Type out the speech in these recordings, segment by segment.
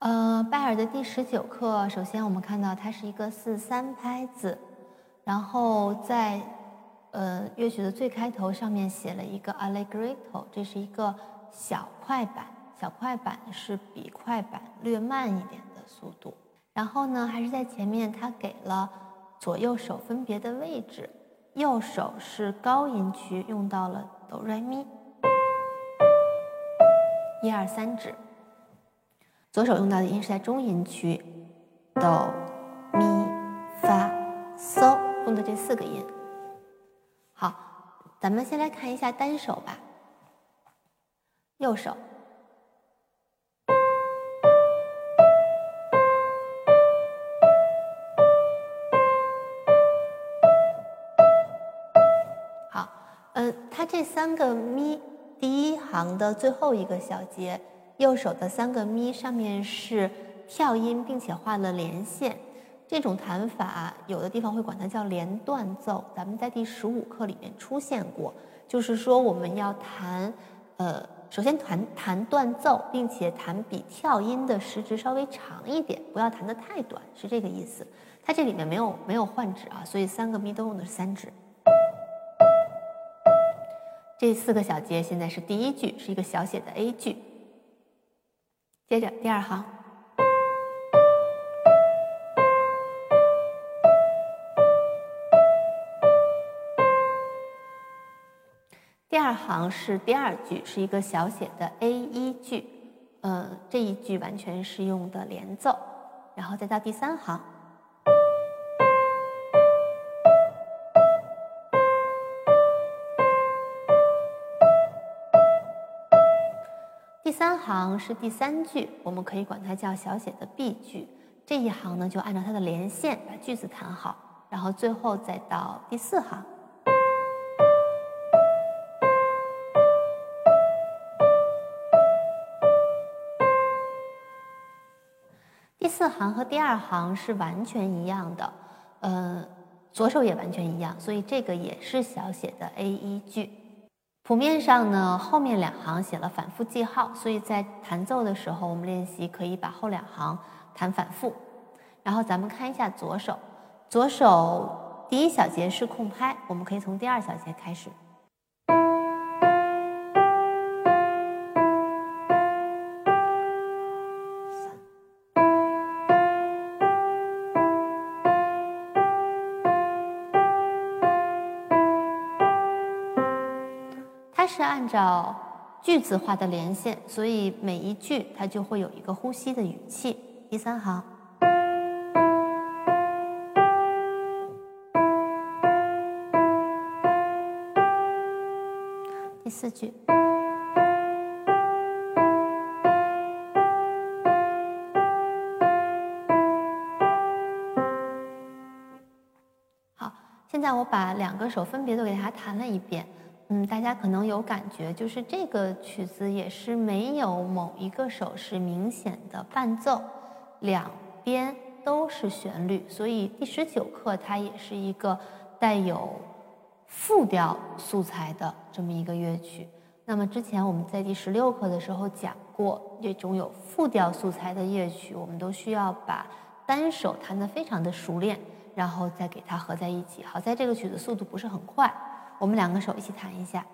呃，拜尔的第十九课，首先我们看到它是一个四三拍子，然后在呃乐曲的最开头上面写了一个 allegretto，这是一个小快板，小快板是比快板略慢一点的速度。然后呢，还是在前面，它给了左右手分别的位置，右手是高音区，用到了哆来咪，一二三指。左手用到的音是在中音区，哆、咪、发、嗦，用的这四个音。好，咱们先来看一下单手吧。右手，好，嗯，它这三个咪，第一行的最后一个小节。右手的三个咪上面是跳音，并且画了连线。这种弹法有的地方会管它叫连断奏，咱们在第十五课里面出现过。就是说我们要弹，呃，首先弹弹断奏，并且弹比跳音的时值稍微长一点，不要弹得太短，是这个意思。它这里面没有没有换指啊，所以三个咪都用的是三指。这四个小节现在是第一句，是一个小写的 A 句。接着第二行，第二行是第二句，是一个小写的 A 一句，呃，这一句完全是用的连奏，然后再到第三行。三行是第三句，我们可以管它叫小写的 B 句。这一行呢，就按照它的连线把句子弹好，然后最后再到第四行。第四行和第二行是完全一样的，呃，左手也完全一样，所以这个也是小写的 A 一句。谱面上呢，后面两行写了反复记号，所以在弹奏的时候，我们练习可以把后两行弹反复。然后咱们看一下左手，左手第一小节是空拍，我们可以从第二小节开始。是按照句子画的连线，所以每一句它就会有一个呼吸的语气。第三行，第四句，好，现在我把两个手分别都给大家弹了一遍。嗯，大家可能有感觉，就是这个曲子也是没有某一个手是明显的伴奏，两边都是旋律，所以第十九课它也是一个带有复调素材的这么一个乐曲。那么之前我们在第十六课的时候讲过，这种有复调素材的乐曲，我们都需要把单手弹得非常的熟练，然后再给它合在一起。好在这个曲子速度不是很快。我们两个手一起弹一下。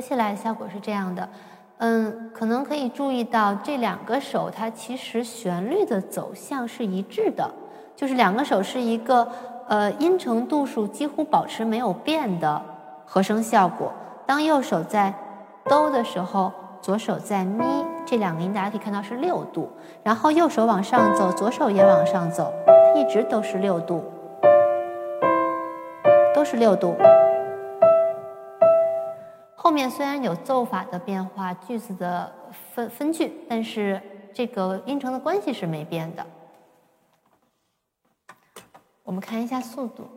合起来效果是这样的，嗯，可能可以注意到这两个手它其实旋律的走向是一致的，就是两个手是一个呃音程度数几乎保持没有变的和声效果。当右手在哆的时候，左手在咪，这两个音大家可以看到是六度，然后右手往上走，左手也往上走，一直都是六度，都是六度。后面虽然有奏法的变化，句子的分分句，但是这个音程的关系是没变的。我们看一下速度。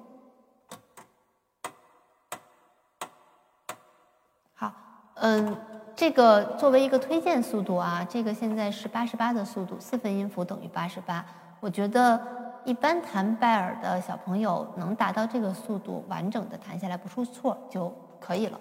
好，嗯，这个作为一个推荐速度啊，这个现在是八十八的速度，四分音符等于八十八。我觉得一般弹拜耳的小朋友能达到这个速度，完整的弹下来不出错就可以了。